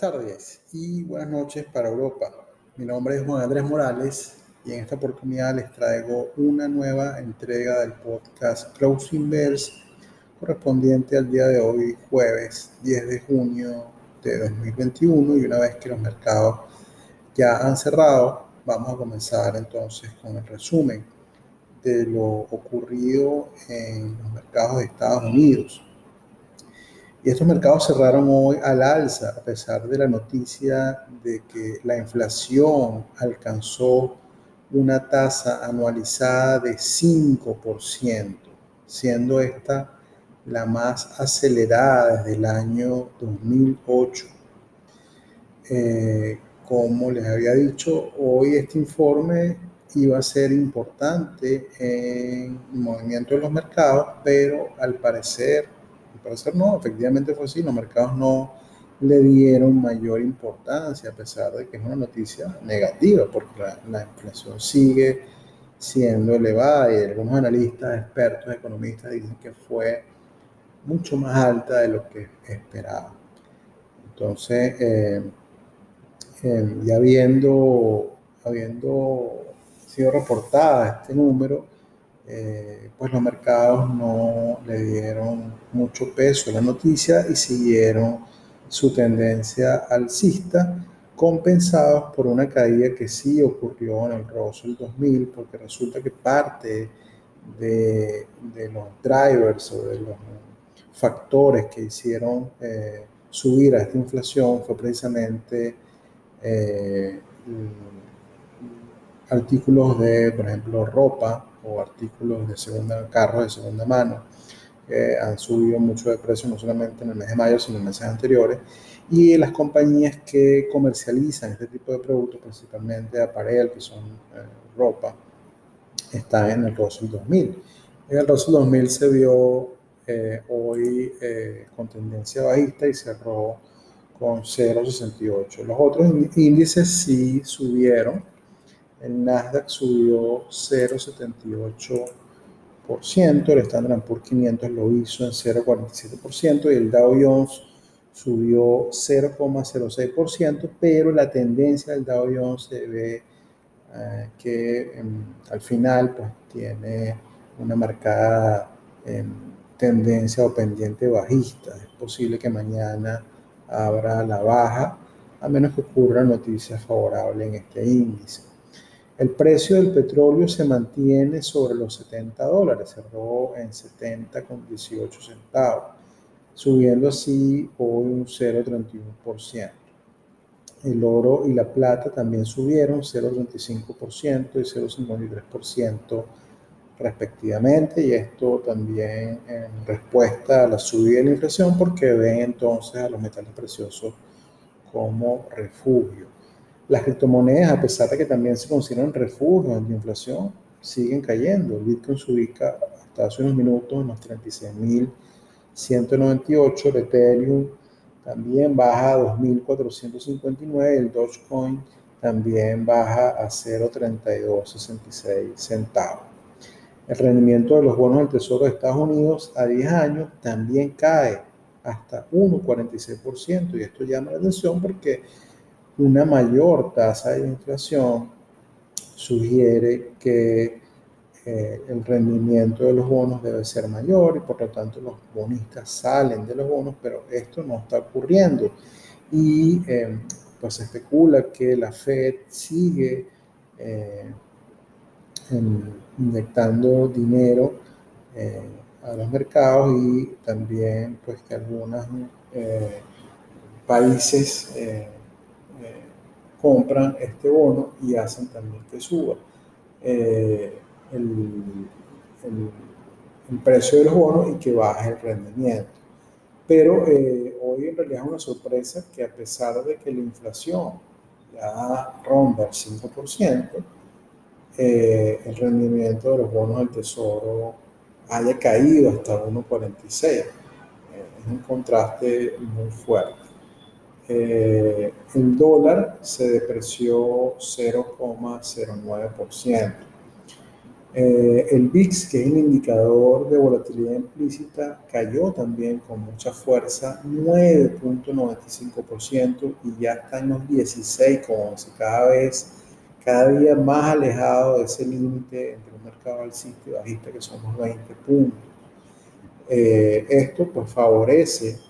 tardes y buenas noches para Europa. Mi nombre es Juan Andrés Morales y en esta oportunidad les traigo una nueva entrega del podcast Closing Bells correspondiente al día de hoy, jueves 10 de junio de 2021 y una vez que los mercados ya han cerrado, vamos a comenzar entonces con el resumen de lo ocurrido en los mercados de Estados Unidos. Y estos mercados cerraron hoy al alza, a pesar de la noticia de que la inflación alcanzó una tasa anualizada de 5%, siendo esta la más acelerada desde el año 2008. Eh, como les había dicho, hoy este informe iba a ser importante en el movimiento de los mercados, pero al parecer parecer no, efectivamente fue así, los mercados no le dieron mayor importancia, a pesar de que es una noticia negativa, porque la, inflación sigue siendo elevada y algunos analistas, expertos, economistas dicen que fue mucho más alta de lo que esperaba. Entonces, eh, eh, ya habiendo, habiendo sido reportada este número, eh, pues los mercados no le dieron mucho peso a la noticia y siguieron su tendencia alcista, compensados por una caída que sí ocurrió en el Russell 2000, porque resulta que parte de, los drivers o de los factores que hicieron eh, subir a esta inflación fue precisamente eh, artículos de, por ejemplo, ropa, o artículos de segunda, carros de segunda mano, que han subido mucho de precio no solamente en el mes de mayo, sino en meses anteriores, y las compañías que comercializan este tipo de productos, principalmente apparel, que son eh, ropa, están en el Russell 2000. En el Russell 2000 se vio eh, hoy eh, con tendencia bajista y cerró con 0,68. Los otros índices sí subieron, el Nasdaq subió 0,78%, el Standard Poor's 500 lo hizo en 0,47% y el Dow Jones subió 0,06%, pero la tendencia del Dow Jones se ve eh, que em, al final pues, tiene una marcada em, tendencia o pendiente bajista. Es posible que mañana abra la baja, a menos que ocurra noticias favorables en este índice. El precio del petróleo se mantiene sobre los 70 dólares, cerró en 70 con 18 centavos, subiendo así hoy un 0,31%. El oro y la plata también subieron 0,35% y 0,53% respectivamente, y esto también en respuesta a la subida de la inflación, porque ven entonces a los metales preciosos como refugio. Las criptomonedas, a pesar de que también se consideran refugios ante inflación, siguen cayendo. Bitcoin se ubica hasta hace unos minutos en los 36.198. El Ethereum también baja a 2.459. El Dogecoin también baja a 0.3266 centavos. El rendimiento de los bonos del Tesoro de Estados Unidos a 10 años también cae hasta 1,46%. Y esto llama la atención porque una mayor tasa de inflación sugiere que eh, el rendimiento de los bonos debe ser mayor y por lo tanto los bonistas salen de los bonos, pero esto no está ocurriendo. Y eh, pues se especula que la Fed sigue eh, inyectando dinero a los mercados y también pues que algunos países compran este bono y hacen también que suba eh, el, precio de los bonos y que baje el rendimiento. Pero eh, hoy en realidad es una sorpresa que a pesar de que la inflación ya ronda el 5%, eh, el rendimiento de los bonos del tesoro haya caído hasta 1,46. es un contraste muy fuerte. Eh, el dólar se depreció 0,09%. Eh, el VIX, que es el indicador de volatilidad implícita, cayó también con mucha fuerza, 9.95% y ya está en los 16,11, cada vez, cada día más alejado de ese límite entre un mercado alcista y bajista que somos 20 puntos. Eh, esto pues favorece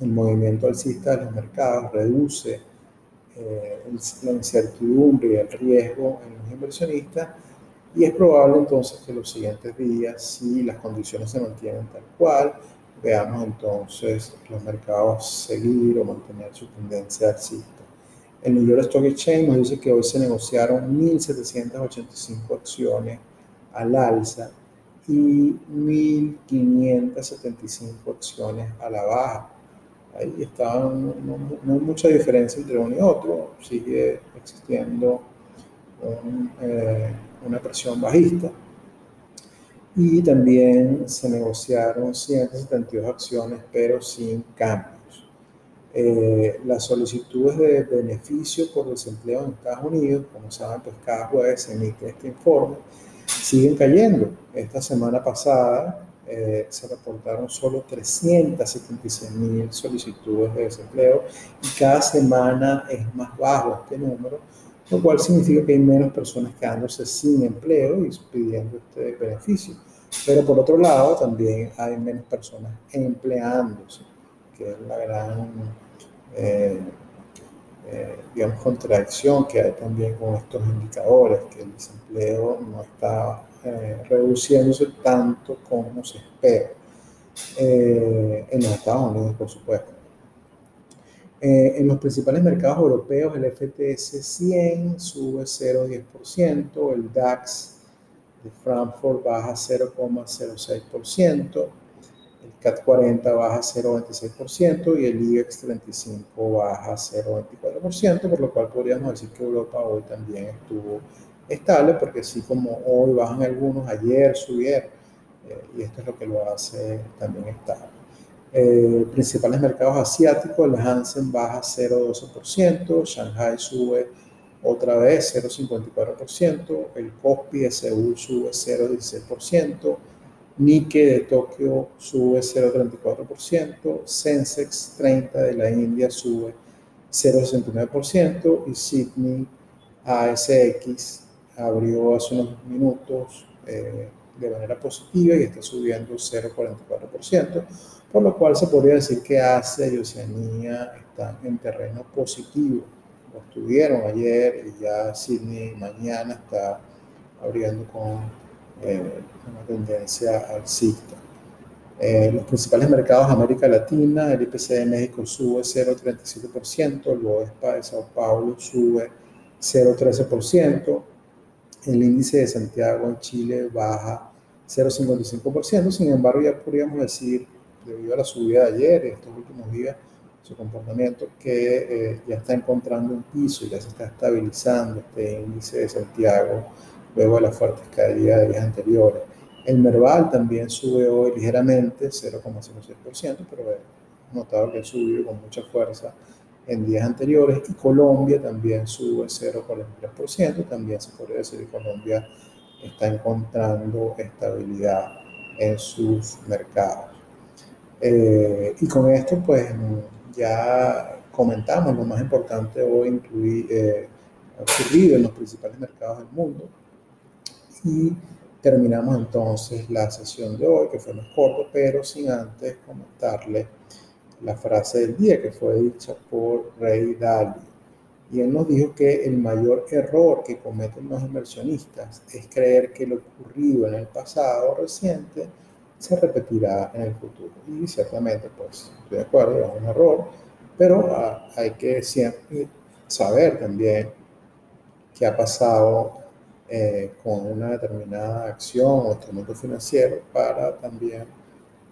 el movimiento alcista de los mercados, reduce eh, la incertidumbre y el riesgo en los inversionistas y es probable entonces que los siguientes días, si las condiciones se mantienen tal cual, veamos entonces los mercados seguir o mantener su tendencia alcista. El New York Stock Exchange nos dice que hoy se negociaron 1.785 acciones al alza y 1.575 acciones a la baja. Ahí estaban, no, no, hay mucha diferencia entre uno y otro, sigue existiendo un, eh, una presión bajista. Y también se negociaron 172 acciones, pero sin cambios. Eh, las solicitudes de beneficio por desempleo en Estados Unidos, como saben, pues cada jueves se emite este informe, siguen cayendo. Esta semana pasada eh, se reportaron solo 376 mil solicitudes de desempleo y cada semana es más bajo este número lo cual significa que hay menos personas quedándose sin empleo y pidiendo este beneficio. Pero por otro lado, también hay menos personas empleándose, que es la gran, eh, eh, digamos, contradicción que hay también con estos indicadores, que el desempleo no está eh, reduciéndose tanto como se espera en los Estados Unidos, por supuesto. Eh, en los principales mercados europeos, el FTS 100 sube 0,10%, el DAX de Frankfurt baja 0,06%, el CAT 40 baja 0,26% y el IBEX 35 baja 0,24%, por lo cual podríamos decir que Europa hoy también estuvo estable, porque así como hoy bajan algunos, ayer subieron, eh, y esto es lo que lo hace también estable. Eh, principales mercados asiáticos, el Hansen baja 0,12%, Shanghai sube otra vez 0,54%, el Kospi de Seúl sube 0,16%, Nikkei de Tokio sube 0,34%, Sensex 30 de la India sube 0,69% y Sydney ASX abrió hace unos minutos eh, de manera positiva y está subiendo 0,44% por lo cual se podría decir que Asia y Oceanía están en terreno positivo. Lo estuvieron ayer y ya Sydney mañana está abriendo con eh, una tendencia alcista. Eh, los principales mercados América Latina, el IPC de México sube 0,37%, el BOESPA de Sao Paulo sube 0,13%, el índice de Santiago en Chile baja 0,55%, sin embargo ya podríamos decir debido a la subida de ayer, estos últimos días, su comportamiento que eh, ya está encontrando un piso y ya se está estabilizando este índice de Santiago luego de las fuertes caídas de días anteriores. El Merval también sube hoy ligeramente, 0,06%, pero notado que ha subido con mucha fuerza en días anteriores y Colombia también sube 0,43%, también se podría decir que Colombia está encontrando estabilidad en sus mercados. Eh, y con esto, pues ya comentamos lo más importante hoy incluir, eh, ocurrido en los principales mercados del mundo. Y terminamos entonces la sesión de hoy, que fue más corto, pero sin antes comentarle la frase del día que fue dicha por Ray Dalio. Y él nos dijo que el mayor error que cometen los inversionistas es creer que lo ocurrido en el pasado reciente se repetirá en el futuro. Y ciertamente, pues, estoy de acuerdo, es un error, pero ah, hay que siempre saber también qué ha pasado eh, con una determinada acción o instrumento financiero para también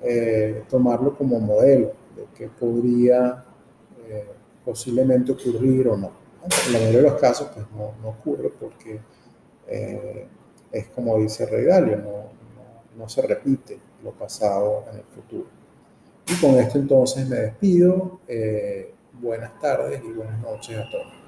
eh, tomarlo como modelo de qué podría eh, posiblemente ocurrir o no. En la mayoría de los casos, pues no, no ocurre porque es como dice Rey Dalio, no, no se repite lo pasado en el futuro. Y con esto entonces me despido. Eh, buenas tardes y buenas noches a todos.